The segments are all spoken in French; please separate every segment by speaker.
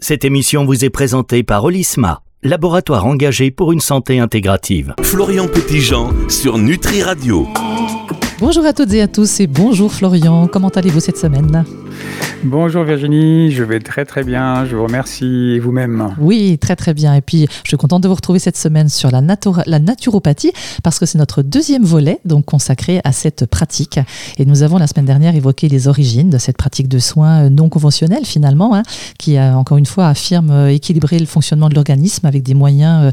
Speaker 1: Cette émission vous est présentée par Olisma, laboratoire engagé pour une santé intégrative.
Speaker 2: Florian Petitjean sur Nutri Radio.
Speaker 3: Bonjour à toutes et à tous et bonjour Florian, comment allez-vous cette semaine?
Speaker 4: Bonjour Virginie, je vais très très bien, je vous remercie vous-même.
Speaker 3: Oui, très très bien. Et puis, je suis contente de vous retrouver cette semaine sur la, naturopathie parce que c'est notre deuxième volet donc consacré à cette pratique. Et nous avons la semaine dernière évoqué les origines de cette pratique de soins euh, non conventionnels finalement, hein, qui euh, encore une fois affirme euh, équilibrer le fonctionnement de l'organisme avec des moyens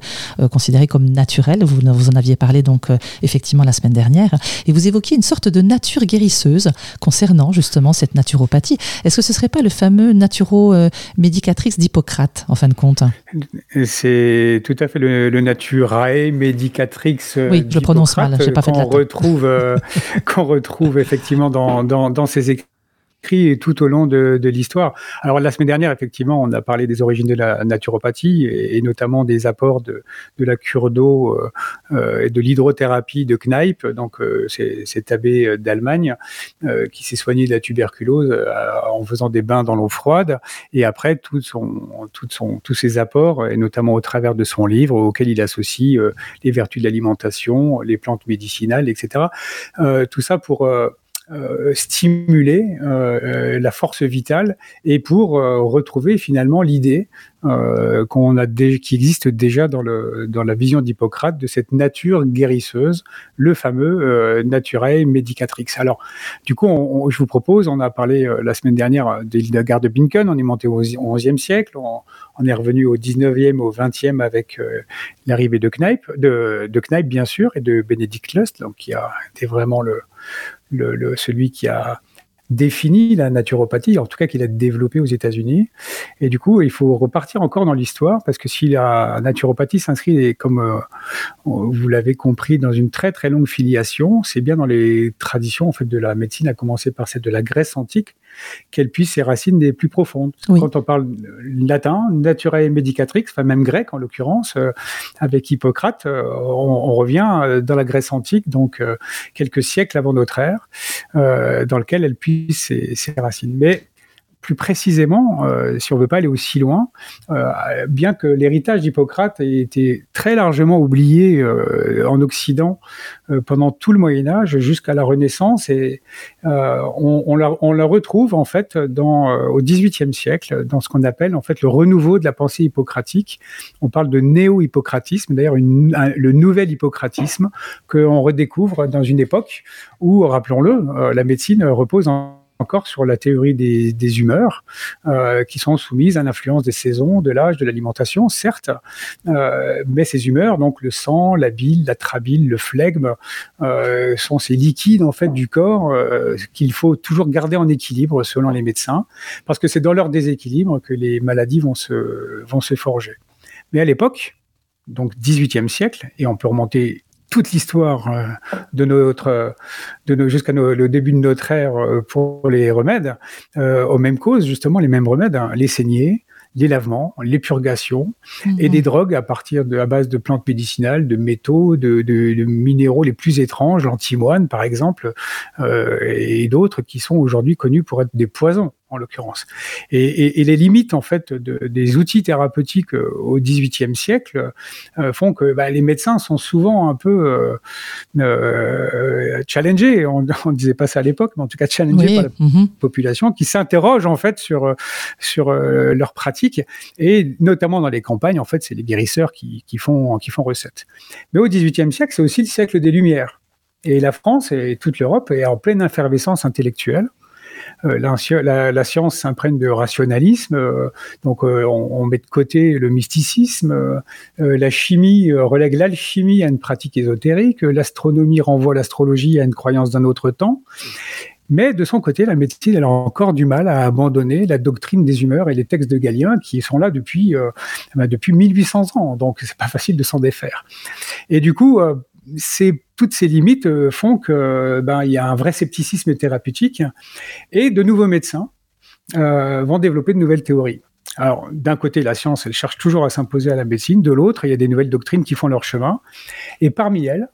Speaker 3: considérés comme naturels. Vous, vous en aviez parlé donc effectivement la semaine dernière. Et vous évoquiez une sorte de nature guérisseuse concernant justement cette naturopathie. Est-ce que ce ne serait pas le fameux naturo-médicatrix d'Hippocrate, en fin de compte?
Speaker 4: C'est tout à fait le, le naturae medicatrix
Speaker 3: Oui, je prononce mal, j'ai pas fait
Speaker 4: qu'on retrouve, euh, qu'on retrouve effectivement dans, dans, dans ces écrits tout au long de, l'histoire. Alors la semaine dernière, effectivement, on a parlé des origines de la naturopathie et, notamment des apports de, la cure d'eau euh, et de l'hydrothérapie de Kneipp, donc euh, cet abbé d'Allemagne euh, qui s'est soigné de la tuberculose en faisant des bains dans l'eau froide et après tout tous ses apports et notamment au travers de son livre auquel il associe les vertus de l'alimentation, les plantes médicinales, etc. tout ça pour euh, stimuler euh, euh, la force vitale et pour retrouver finalement l'idée qu'on a qui existe déjà dans le dans la vision d'Hippocrate de cette nature guérisseuse, le fameux naturae medicatrix. Alors du coup, je vous propose, on a parlé la semaine dernière de l'Hildegard de Binken, on est monté au XIe siècle, on, est revenu au XIXe, au XXe avec l'arrivée de Kneipp, de, de bien sûr, et de Benedict Lust, donc qui a été vraiment le celui qui a défini la naturopathie, en tout cas qu'il a développé aux États-Unis. Et du coup, il faut repartir encore dans l'histoire, parce que si la naturopathie s'inscrit, comme euh, vous l'avez compris, dans une très très longue filiation, c'est bien dans les traditions en fait de la médecine, à commencer par celle de la Grèce antique, qu'elle puisse ses racines les plus profondes. Quand on parle latin, naturae medicatrix, enfin même grec en l'occurrence, euh, avec Hippocrate, euh, on, revient euh, dans la Grèce antique, donc quelques siècles avant notre ère, dans lequel elle puisse ses, ses racines. Mais plus précisément, euh, si on veut pas aller aussi loin, euh, bien que l'héritage d'Hippocrate ait été très largement oublié euh, en Occident pendant tout le Moyen Âge jusqu'à la Renaissance, et on, on, la, on, retrouve en fait dans, au XVIIIe siècle dans ce qu'on appelle en fait le renouveau de la pensée hippocratique. On parle de néo-hippocratisme, d'ailleurs le nouvel hippocratisme qu'on redécouvre dans une époque où, rappelons-le, la médecine repose en encore sur la théorie des, humeurs, euh, qui sont soumises à l'influence des saisons, de l'âge, de l'alimentation, certes, euh, mais ces humeurs, donc le sang, la bile, la trabile, le flegme, euh, sont ces liquides en fait du corps qu'il faut toujours garder en équilibre selon les médecins, parce que c'est dans leur déséquilibre que les maladies vont se, vont se forger. Mais à l'époque, donc 18e siècle, et on peut remonter toute l'histoire euh, de notre, de nos, jusqu'à le début de notre ère euh, pour les remèdes, euh, aux mêmes causes, justement, les mêmes remèdes, hein, les saignées, les lavements, les purgations et des mhm. drogues à partir de à base de plantes médicinales, de métaux, de, de, minéraux les plus étranges, l'antimoine par exemple, et d'autres qui sont aujourd'hui connus pour être des poisons en l'occurrence. Et, les limites en fait des outils thérapeutiques euh, au XVIIIe siècle euh, font que bah, les médecins sont souvent un peu euh, challengés. On ne disait pas ça à l'époque, mais en tout cas challengés par la mhm. population qui s'interroge en fait sur sur leurs pratiques et notamment dans les campagnes en fait c'est les guérisseurs qui, qui font qui font recette. Mais au XVIIIe siècle c'est aussi le siècle des Lumières. Et la France et toute l'Europe est en pleine effervescence intellectuelle. Euh, la, science s'imprègne de rationalisme, euh, donc euh, on, met de côté le mysticisme, la chimie relègue l'alchimie à une pratique ésotérique, l'astronomie renvoie l'astrologie à une croyance d'un autre temps. Mais de son côté, la médecine, a encore du mal à abandonner la doctrine des humeurs et les textes de Galien qui sont là depuis, bah, depuis 1800 ans. Donc, c'est pas facile de s'en défaire. Et du coup, c'est toutes ces limites euh, font que ben il y a un vrai scepticisme thérapeutique. Et de nouveaux médecins euh, vont développer de nouvelles théories. Alors d'un côté la science elle cherche toujours à s'imposer à la médecine, de l'autre il y a des nouvelles doctrines qui font leur chemin. Et parmi elles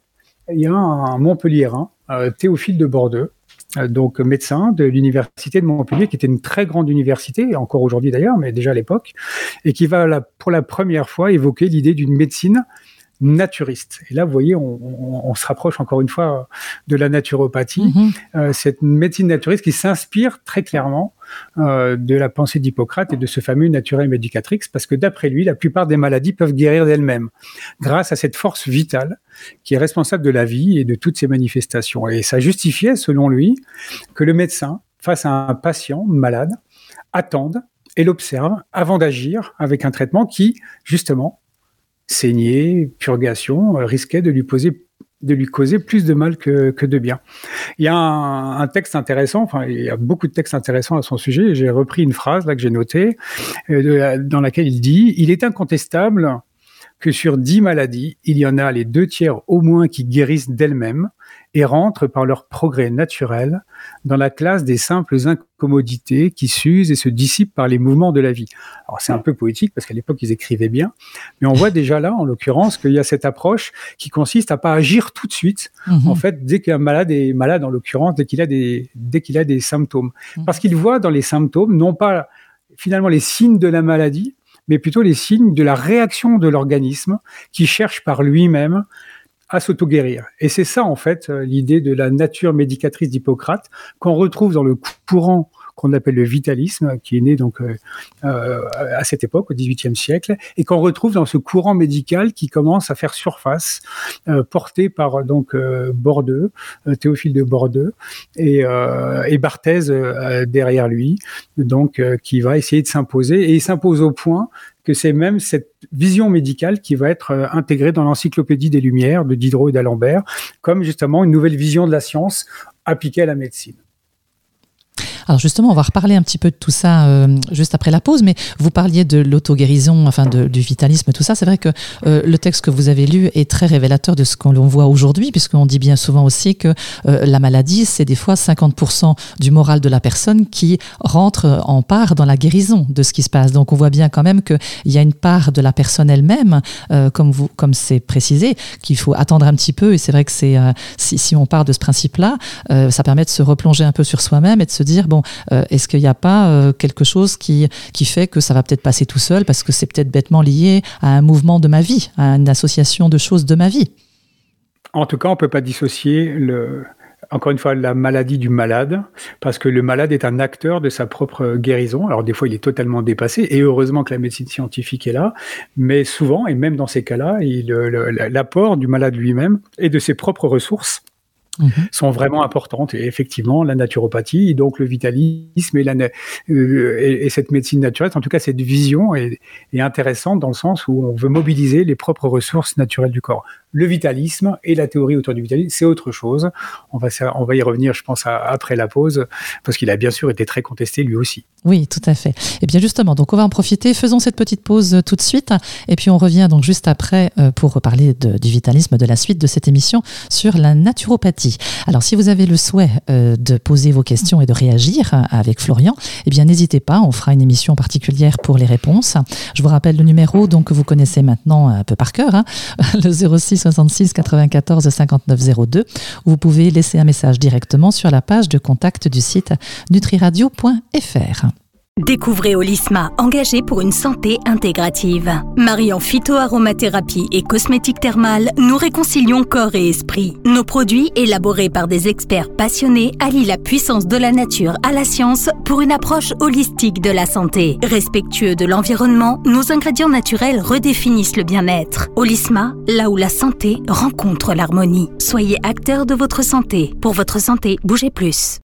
Speaker 4: il y a un Montpelliérain, euh, Théophile de Bordeaux, donc médecin de l'université de Montpellier, qui était une très grande université, encore aujourd'hui d'ailleurs, mais déjà à l'époque, et qui va pour la première fois évoquer l'idée d'une médecine naturiste. Et là, vous voyez, on, se rapproche encore une fois de la naturopathie, mhm. euh, cette médecine naturiste qui s'inspire très clairement euh, de la pensée d'Hippocrate et de ce fameux naturel medicatrix, parce que d'après lui, la plupart des maladies peuvent guérir d'elles-mêmes, grâce à cette force vitale qui est responsable de la vie et de toutes ses manifestations. Et ça justifiait, selon lui, que le médecin, face à un patient malade, attende et l'observe avant d'agir avec un traitement qui, justement, saigner, purgation, euh, risquait de lui poser de lui causer plus de mal que, que de bien. Il y a un, texte intéressant, enfin il y a beaucoup de textes intéressants à son sujet, j'ai repris une phrase là que j'ai notée, euh, dans laquelle il dit « Il est incontestable que sur dix maladies, il y en a les deux tiers au moins qui guérissent d'elles-mêmes, et rentrent par leur progrès naturel dans la classe des simples incommodités qui s'usent et se dissipent par les mouvements de la vie. Alors c'est un peu poétique parce qu'à l'époque ils écrivaient bien, mais on voit déjà là, en l'occurrence, qu'il y a cette approche qui consiste à pas agir tout de suite. Mhm. En fait, dès qu'un malade est malade, en l'occurrence, dès qu'il a des dès qu'il a des symptômes, mhm. parce qu'il voit dans les symptômes non pas finalement les signes de la maladie, mais plutôt les signes de la réaction de l'organisme qui cherche par lui-même à s'auto-guérir. Et c'est ça, en fait, euh, l'idée de la nature médicatrice d'Hippocrate, qu'on retrouve dans le courant qu'on appelle le vitalisme, qui est né donc euh, euh, à cette époque, au XVIIIe siècle, et qu'on retrouve dans ce courant médical qui commence à faire surface, porté par donc Bordeaux, Théophile de Bordeaux, et, et Barthez derrière lui, donc qui va essayer de s'imposer, et il s'impose au point que c'est même cette vision médicale qui va être euh, intégrée dans l'encyclopédie des Lumières de Diderot et d'Alembert, comme justement une nouvelle vision de la science appliquée à la médecine.
Speaker 3: Alors justement, on va reparler un petit peu de tout ça euh, juste après la pause, mais vous parliez de l'auto-guérison, enfin de, du vitalisme, tout ça. C'est vrai que euh, le texte que vous avez lu est très révélateur de ce qu'on voit aujourd'hui, puisqu'on dit bien souvent aussi que euh, la maladie, c'est des fois 50% du moral de la personne qui rentre en part dans la guérison de ce qui se passe. Donc on voit bien quand même qu'il y a une part de la personne elle-même, comme vous, comme c'est précisé, qu'il faut attendre un petit peu. Et c'est vrai que c'est si, si, on part de ce principe-là, ça permet de se replonger un peu sur soi-même et de se dire bon, euh, est-ce qu'il n'y a pas euh, quelque chose qui, qui fait que ça va peut-être passer tout seul parce que c'est peut-être bêtement lié à un mouvement de ma vie, à une association de choses de ma vie?
Speaker 4: En tout cas, on ne peut pas dissocier encore une fois, la maladie du malade, parce que le malade est un acteur de sa propre guérison. Alors des fois, il est totalement dépassé, et heureusement que la médecine scientifique est là, mais souvent, et même dans ces cas-là, l'apport du malade lui-même et de ses propres ressources Mhm. sont vraiment importantes. Et effectivement, la naturopathie, donc le vitalisme et, la, euh, et, cette médecine naturelle, en tout cas cette vision est, est, intéressante dans le sens où on veut mobiliser les propres ressources naturelles du corps. Le vitalisme et la théorie autour du vitalisme, c'est autre chose. On va, on va y revenir, je pense, après la pause, parce qu'il a bien sûr été très contesté lui aussi.
Speaker 3: Oui, tout à fait. Et eh bien justement, donc on va en profiter. Faisons cette petite pause euh, tout de suite, et puis on revient donc juste après euh, pour reparler du vitalisme, de la suite de cette émission sur la naturopathie. Alors si vous avez le souhait euh, de poser vos questions et de réagir avec Florian, eh bien n'hésitez pas. On fera une émission particulière pour les réponses. Je vous rappelle le numéro donc que vous connaissez maintenant un peu par cœur, hein, le 06 66 94 59 02. Vous pouvez laisser un message directement sur la page de contact du site nutriradio.fr.
Speaker 5: Découvrez Olisma, engagé pour une santé intégrative. Mariant phytoaromathérapie et cosmétique thermale, nous réconcilions corps et esprit. Nos produits, élaborés par des experts passionnés, allient la puissance de la nature à la science pour une approche holistique de la santé. Respectueux de l'environnement, nos ingrédients naturels redéfinissent le bien-être. Olisma, là où la santé rencontre l'harmonie. Soyez acteur de votre santé. Pour votre santé, bougez plus.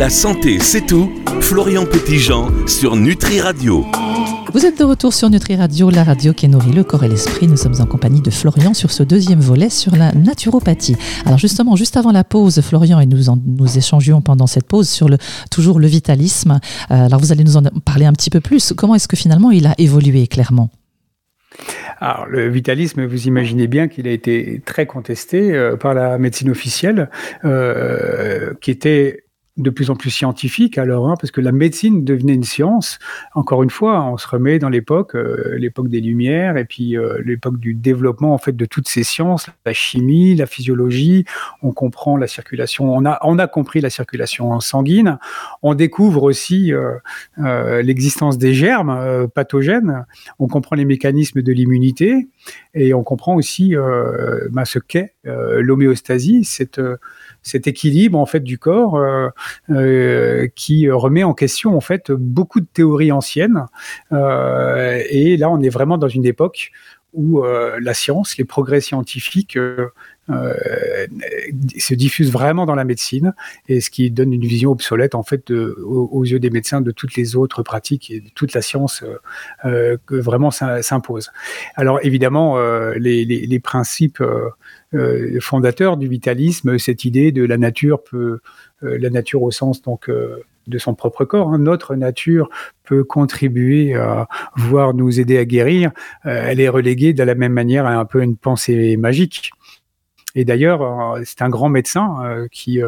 Speaker 2: La santé, c'est tout. Florian Petitjean sur Nutri Radio.
Speaker 3: Vous êtes de retour sur Nutri Radio, la radio qui nourrit le corps et l'esprit. Nous sommes en compagnie de Florian sur ce deuxième volet sur la naturopathie. Alors justement, juste avant la pause, Florian et nous nous échangions pendant cette pause sur le toujours le vitalisme. Euh, alors vous allez nous en parler un petit peu plus. Comment est-ce que finalement il a évolué clairement?
Speaker 4: Alors, le vitalisme, vous imaginez bien qu'il a été très contesté euh, par la médecine officielle, euh, qui était de plus en plus scientifique alors, hein, parce que la médecine devenait une science. Encore une fois, on se remet dans l'époque, euh, l'époque des Lumières, et puis euh, l'époque du développement en fait de toutes ces sciences, la chimie, la physiologie. On comprend la circulation, on a, on a compris la circulation sanguine. On découvre aussi euh, l'existence des germes pathogènes. On comprend les mécanismes de l'immunité, et on comprend aussi bah, ce qu'est l'homéostasie, cette cet équilibre en fait du corps euh, euh, qui remet en question en fait beaucoup de théories anciennes. Euh, et là, on est vraiment dans une époque où la science, les progrès scientifiques se diffusent vraiment dans la médecine et ce qui donne une vision obsolète en fait aux, yeux des médecins de toutes les autres pratiques et de toute la science que vraiment s'impose. Alors évidemment, les, principes euh, fondateur du vitalisme, cette idée de la nature euh, la nature au sens donc euh, de son propre corps. Hein. Notre nature peut contribuer à voire nous aider à guérir. elle est reléguée de la même manière à un peu une pensée magique. Et d'ailleurs, c'est un grand médecin qui,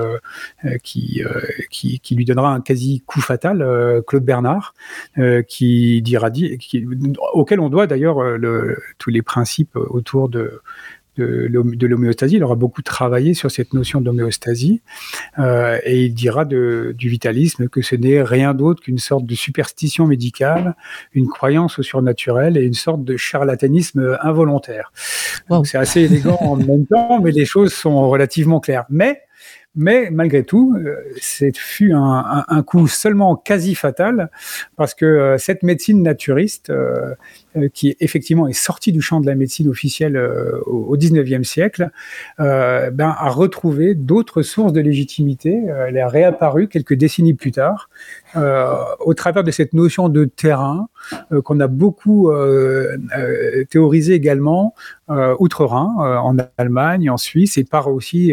Speaker 4: qui, qui, qui, lui donnera un quasi coup fatal, Claude Bernard, qui dira, qui, auquel on doit d'ailleurs tous les principes autour de, de l'homéostasie. Il aura beaucoup travaillé sur cette notion d'homéostasie euh, et il dira de, du vitalisme que ce n'est rien d'autre qu'une sorte de superstition médicale, une croyance au surnaturel et une sorte de charlatanisme involontaire. C'est assez élégant en même temps, mais les choses sont relativement claires. Mais mais malgré tout, euh, c'est fut un, un, coup seulement quasi fatal parce que euh, cette médecine naturiste, euh, qui effectivement est sortie du champ de la médecine officielle au, 19e siècle, ben, a retrouvé d'autres sources de légitimité. Elle est réapparue quelques décennies plus tard au travers de cette notion de terrain qu'on a beaucoup théorisé également outre-Rhin, en Allemagne, en Suisse, et par aussi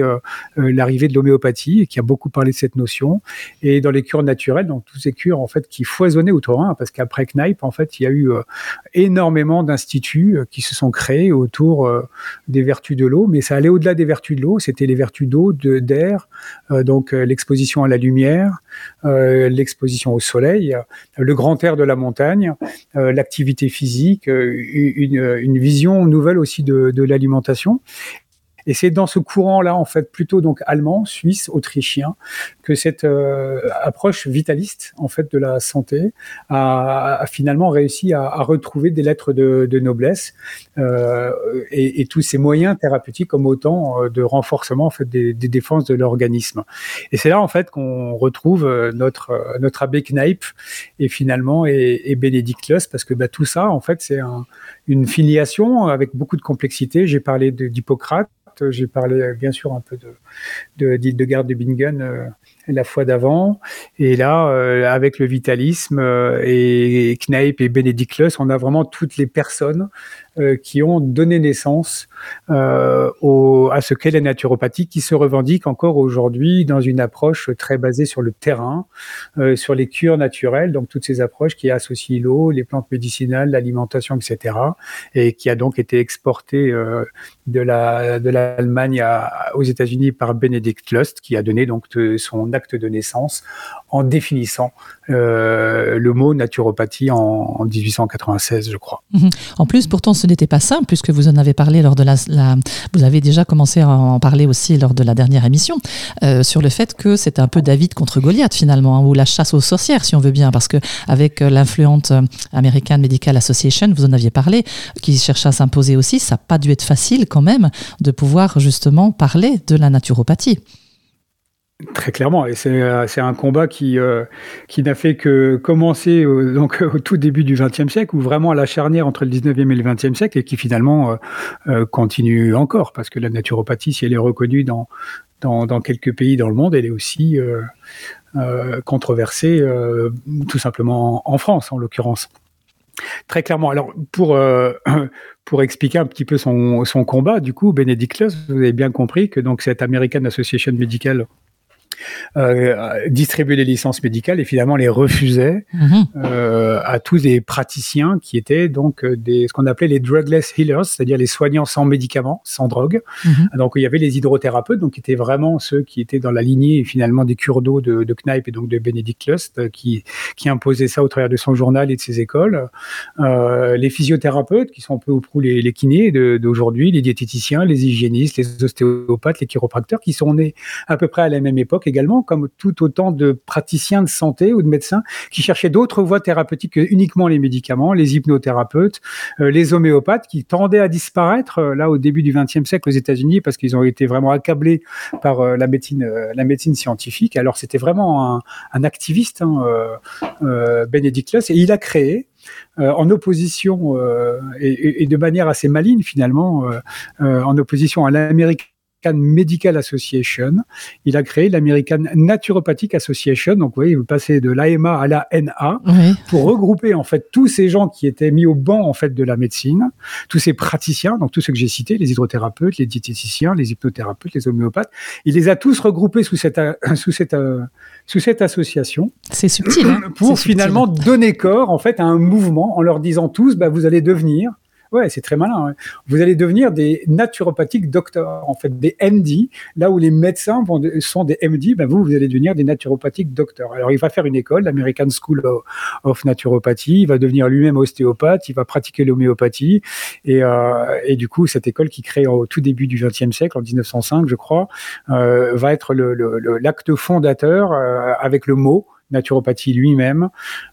Speaker 4: l'arrivée de l'homéopathie qui a beaucoup parlé de cette notion, et dans les cures naturelles, donc toutes ces cures en fait qui foisonnaient d'un, parce qu'après Knipe, en fait, il y a eu euh, énormément d'instituts euh, qui se sont créés autour euh, des vertus de l'eau, mais ça allait au-delà des vertus de l'eau, c'était les vertus d'eau, d'air, donc l'exposition à la lumière, l'exposition au soleil, le grand air de la montagne, l'activité physique, une, vision nouvelle aussi de l'alimentation. Et c'est dans ce courant-là, en fait, plutôt donc allemand, suisse, autrichien, que cette euh, approche vitaliste, en fait, de la santé a, finalement réussi à, retrouver des lettres de, noblesse euh, et, tous ces moyens thérapeutiques comme autant euh, de renforcement, en fait, des, défenses de l'organisme. Et c'est là, en fait, qu'on retrouve notre notre abbé Kneip et finalement et, et Bénédicte Loss, parce que bah, tout ça, en fait, c'est une filiation avec beaucoup de complexité. J'ai parlé d'Hippocrate j'ai parlé euh, bien sûr un peu de, de, de de Bingen euh, la fois d'avant. Et là, euh, avec le vitalisme et, Kneip et Benedict on a vraiment toutes les personnes qui ont donné naissance à ce qu'est la naturopathie, qui se revendique encore aujourd'hui dans une approche très basée sur le terrain, sur les cures naturelles, donc toutes ces approches qui associent l'eau, les plantes médicinales, l'alimentation, etc., et qui a donc été exportée de la de l'Allemagne aux États-Unis par Benedict Lust, qui a donné donc son acte de naissance en définissant euh, le mot naturopathie en, 1896, je crois.
Speaker 3: Mhm. En plus, pourtant, ce n'était pas simple, puisque vous en avez parlé lors de la, vous avez déjà commencé à en parler aussi lors de la dernière émission euh, sur le fait que c'était un peu David contre Goliath finalement, hein, ou la chasse aux sorcières, si on veut bien, parce que avec euh, l'influente American Medical Association, vous en aviez parlé, qui cherchait à s'imposer aussi, ça n'a pas dû être facile quand même de pouvoir justement parler de la naturopathie.
Speaker 4: Très clairement, et c'est euh, un combat qui euh, qui n'a fait que commencer donc au tout début du XXe siècle, ou vraiment à la charnière entre le XIXe et le XXe siècle, et qui finalement euh, continue encore, parce que la naturopathie, si elle est reconnue dans dans, quelques pays dans le monde, elle est aussi controversée, tout simplement en France en l'occurrence. Très clairement. Alors, pour, pour expliquer un petit peu son, son combat, du coup, Benedict Lust, vous avez bien compris que donc cette American Association Medical euh, distribuait les licences médicales et finalement les refusait
Speaker 3: Mhm.
Speaker 4: euh, à tous les praticiens qui étaient donc euh, des ce qu'on appelait les drugless healers, c'est-à-dire les soignants sans médicaments, sans drogue.
Speaker 3: Mhm.
Speaker 4: Donc il y avait les hydrothérapeutes, donc qui étaient vraiment ceux qui étaient dans la lignée finalement des cures d'eau de, de Kneip et donc de Benedict Lust, euh, qui qui imposait ça au travers de son journal et de ses écoles. Euh, les physiothérapeutes, qui sont un peu au prou les, les kinés d'aujourd'hui, les diététiciens, les hygiénistes, les ostéopathes, les chiropracteurs, qui sont nés à peu près à la même époque également, comme tout autant de praticiens de santé ou de médecins qui cherchaient d'autres voies thérapeutiques que uniquement les médicaments, les hypnothérapeutes, euh, les homéopathes, qui tendaient à disparaître euh, là au début du XXe siècle aux États-Unis parce qu'ils ont été vraiment accablés par euh, la médecine, scientifique. Alors c'était vraiment un, activiste, hein, Benedict Luss, et il a créé en opposition et, de manière assez maligne finalement, en opposition à l'American Medical Association, il a créé l'American Naturopathic Association. Donc, vous voyez, il passait de l'AMA à la NA
Speaker 3: Oui.
Speaker 4: pour regrouper en fait tous ces gens qui étaient mis au banc en fait de la médecine, tous ces praticiens, donc tous ceux que j'ai cités, les hydrothérapeutes, les diététiciens, les hypnothérapeutes, les homéopathes, il les a tous regroupés sous cette euh, sous cette euh, sous cette association
Speaker 3: C'est subtil. hein.
Speaker 4: pour
Speaker 3: subtil.
Speaker 4: finalement donner corps en fait à un mouvement en leur disant tous bah, vous allez devenir Ouais, c'est très malin. Vous allez devenir des naturopathiques docteurs, en fait, des MD. Là où les médecins sont des MD, ben vous, vous allez devenir des naturopathiques docteurs. Alors, il va faire une école, l'American School of- Naturopathy. Il va devenir lui-même ostéopathe. Il va pratiquer l'homéopathie. Et, euh, et du coup, cette école qui crée au tout début du XXe siècle, en 1905, je crois, euh, va être l'acte fondateur euh, avec le mot naturopathie lui-même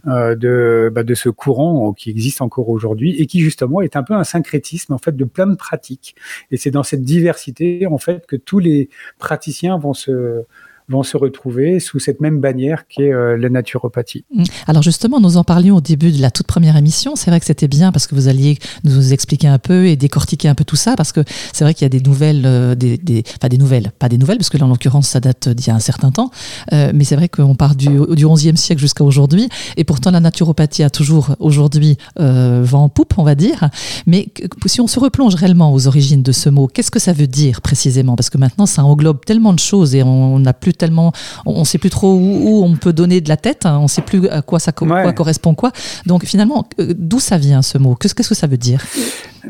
Speaker 4: euh, de, bah, de ce courant euh, qui existe encore aujourd'hui et qui justement est un peu un syncrétisme en fait de plein de pratiques. Et c'est dans cette diversité en fait que tous les praticiens vont se vont se retrouver sous cette même bannière qui est euh, la naturopathie.
Speaker 3: Mm. Alors justement, nous en parlions au début de la toute première émission. C'est vrai que c'était bien parce que vous alliez nous expliquer un peu et décortiquer un peu tout ça parce que c'est vrai qu'il y a des nouvelles, euh, des, enfin des nouvelles, pas des nouvelles parce que là en l'occurrence ça date d'il y a un certain temps. Euh, mais c'est vrai qu'on part du, du 11e siècle jusqu'à aujourd'hui et pourtant la naturopathie a toujours aujourd'hui vent en poupe, on va dire. Mais si on se replonge réellement aux origines de ce mot, qu'est-ce que ça veut dire précisément? Parce que maintenant ça englobe tellement de choses et on n'a plus tellement, on ne sait plus trop où, où on peut donner de la tête, hein, on ne sait plus à quoi ça co-
Speaker 4: Ouais.
Speaker 3: quoi correspond quoi. Donc finalement, euh, d'où ça vient ce mot? Qu'est-ce que ça veut dire?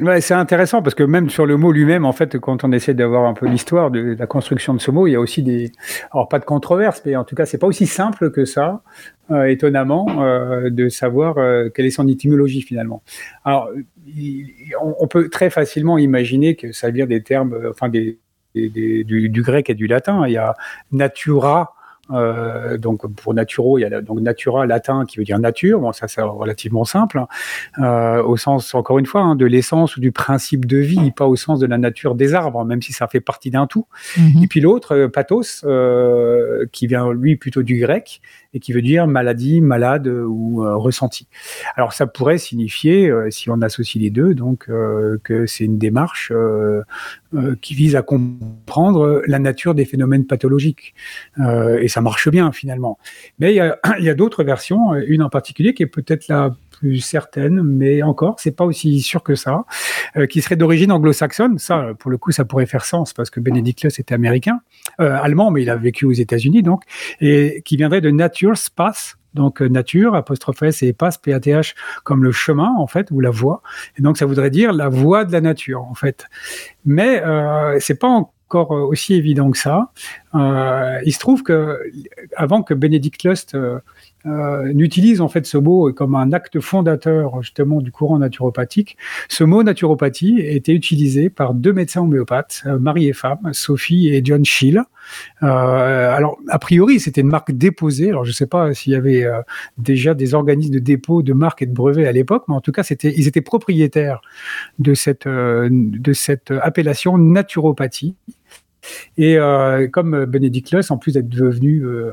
Speaker 4: Ouais, c'est intéressant parce que même sur le mot lui-même, en fait, quand on essaie d'avoir un peu l'histoire de la construction de ce mot, il y a aussi des, alors pas de controverse, mais en tout cas, c'est pas aussi simple que ça, euh, étonnamment, euh, de savoir euh, quelle est son étymologie finalement. Alors, il- on, on peut très facilement imaginer que ça vient des termes, enfin des, des- des- du, du grec et du latin. Il y a natura. euh, donc pour naturo, il y a la- donc natura latin qui veut dire nature. Bon, ça c'est relativement simple euh, au sens, encore une fois, hein, de l'essence ou du principe de vie, pas au sens de la nature des arbres, même si ça fait partie d'un tout.
Speaker 3: Mhm.
Speaker 4: Et puis l'autre, euh, pathos, euh, qui vient lui plutôt du grec et qui veut dire maladie, malade ou euh, ressenti. Alors ça pourrait signifier, si on associe les deux, donc que c'est une démarche qui vise à comprendre la nature des phénomènes pathologiques. Euh, et ça marche bien finalement. Mais il y a, d'autres versions, euh, une en particulier qui est peut-être la plus certaine, mais encore, c'est pas aussi sûr que ça, euh, qui serait d'origine anglo-saxonne. Ça, pour le coup, ça pourrait faire sens parce que Benedict Luss était américain, euh, allemand, mais il a vécu aux États-Unis, donc, et qui viendrait de Nature's Path, donc euh, nature, apostrophe S et passe, P-A-T-H, comme le chemin, en fait, ou la voie. Et donc, ça voudrait dire la voie de la nature, en fait. Mais euh, c'est pas encore euh, aussi évident que ça. Euh, il se trouve que avant que Benedict Lust euh, n'utilise en fait ce mot comme un acte fondateur justement du courant naturopathique, ce mot naturopathie était utilisé par deux médecins homéopathes, euh, mari et femme, Sophie et John Schill. Euh, alors a priori c'était une marque déposée. Alors je ne sais pas s'il y avait euh, déjà des organismes de dépôt de marques et de brevets à l'époque, mais en tout cas c'était ils étaient propriétaires de cette appellation naturopathie. Et euh, comme Benedict Luss, en plus d'être devenu euh,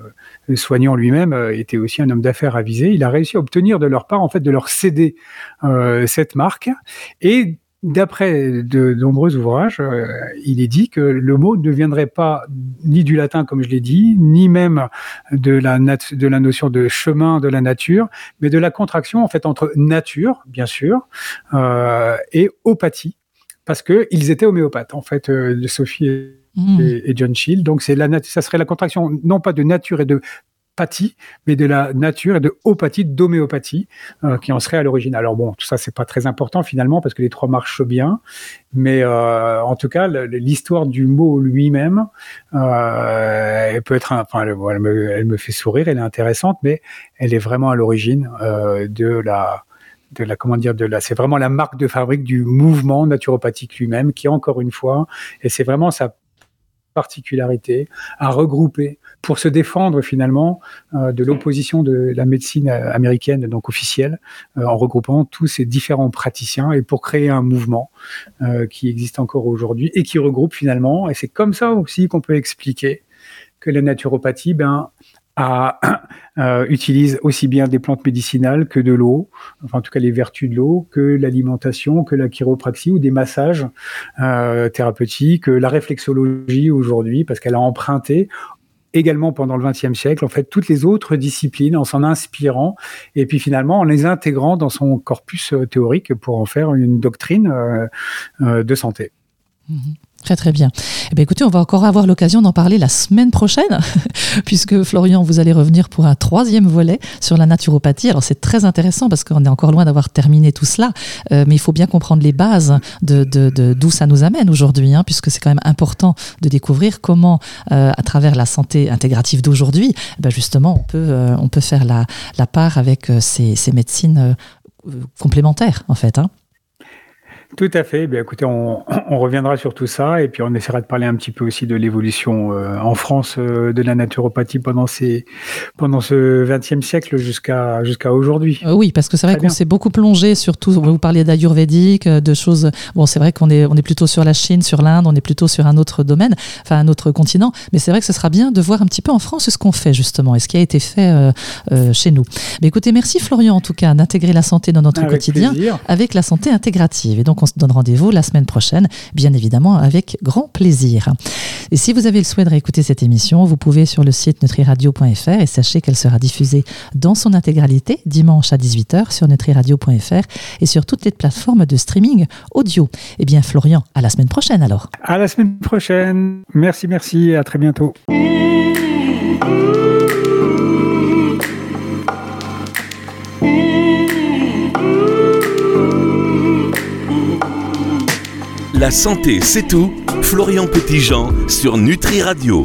Speaker 4: soignant lui-même, euh, était aussi un homme d'affaires avisé, il a réussi à obtenir de leur part, en fait, de leur céder cette marque. Et d'après de nombreux ouvrages, il est dit que le mot ne viendrait pas ni du latin, comme je l'ai dit, ni même de la, notion de chemin de la nature, mais de la contraction, en fait, entre nature, bien sûr, et opathie, parce qu'ils étaient homéopathes, en fait, euh, Sophie mmh. et, John Shield. Donc c'est la ça serait la contraction non pas de nature et de pathie, mais de la nature et de opathie, d'homéopathie, euh, qui en serait à l'origine. Alors bon, tout ça, c'est pas très important finalement, parce que les trois marchent bien, mais euh, en tout cas, l'histoire du mot lui-même, euh, elle peut être, enfin, elle, me, elle, me, fait sourire, elle est intéressante, mais elle est vraiment à l'origine euh, de la de la comment dire de la c'est vraiment la marque de fabrique du mouvement naturopathique lui-même qui encore une fois et c'est vraiment sa particularité à regrouper pour se défendre finalement euh, de l'opposition de la médecine américaine donc officielle euh, en regroupant tous ces différents praticiens et pour créer un mouvement euh, qui existe encore aujourd'hui et qui regroupe finalement et c'est comme ça aussi qu'on peut expliquer que la naturopathie ben euh, utilise aussi bien des plantes médicinales que de l'eau, enfin en tout cas les vertus de l'eau, que l'alimentation, que la chiropraxie ou des massages euh, thérapeutiques, la réflexologie aujourd'hui, parce qu'elle a emprunté également pendant le XXe siècle, en fait, toutes les autres disciplines en s'en inspirant et puis finalement en les intégrant dans son corpus euh, théorique pour en faire une doctrine euh, euh de santé.
Speaker 3: Mmh Très très bien. Eh bien. Écoutez, on va encore avoir l'occasion d'en parler la semaine prochaine, puisque Florian, vous allez revenir pour un troisième volet sur la naturopathie. Alors c'est très intéressant parce qu'on est encore loin d'avoir terminé tout cela, euh, mais il faut bien comprendre les bases de, d'où de, d'où ça nous amène aujourd'hui, hein, puisque c'est quand même important de découvrir comment, euh, à travers la santé intégrative d'aujourd'hui, eh ben justement, on peut, euh, on peut faire la, la part avec ces, ces médecines complémentaires, en fait. Hein.
Speaker 4: Tout à fait. Bien, écoutez, on, on, reviendra sur tout ça et puis on essaiera de parler un petit peu aussi de l'évolution euh, en France euh, de la naturopathie pendant ces pendant ce XXe siècle jusqu'à jusqu'à aujourd'hui.
Speaker 3: Euh, oui, parce que c'est vrai qu'on s'est beaucoup plongé surtout. Vous parliez d'ayurvédique, de choses. Bon, c'est vrai qu'on est on est plutôt sur la Chine, sur l'Inde, on est plutôt sur un autre domaine, enfin un autre continent. Mais c'est vrai que ce sera bien de voir un petit peu en France ce qu'on fait justement et ce qui a été fait chez nous. Mais écoutez, merci Florian en tout cas d'intégrer la santé dans notre quotidien avec la santé intégrative. Et donc on se donne rendez-vous la semaine prochaine, bien évidemment avec grand plaisir. Et si vous avez le souhait de réécouter cette émission, vous pouvez sur le site nutriradio.fr et sachez qu'elle sera diffusée dans son intégralité dimanche à 18h sur nutriradio.fr et sur toutes les plateformes de streaming audio. Eh bien Florian, à la semaine prochaine alors.
Speaker 4: À la semaine prochaine. Merci, merci, à très bientôt.
Speaker 2: La santé, c'est tout. Florian Petitjean sur Nutri Radio.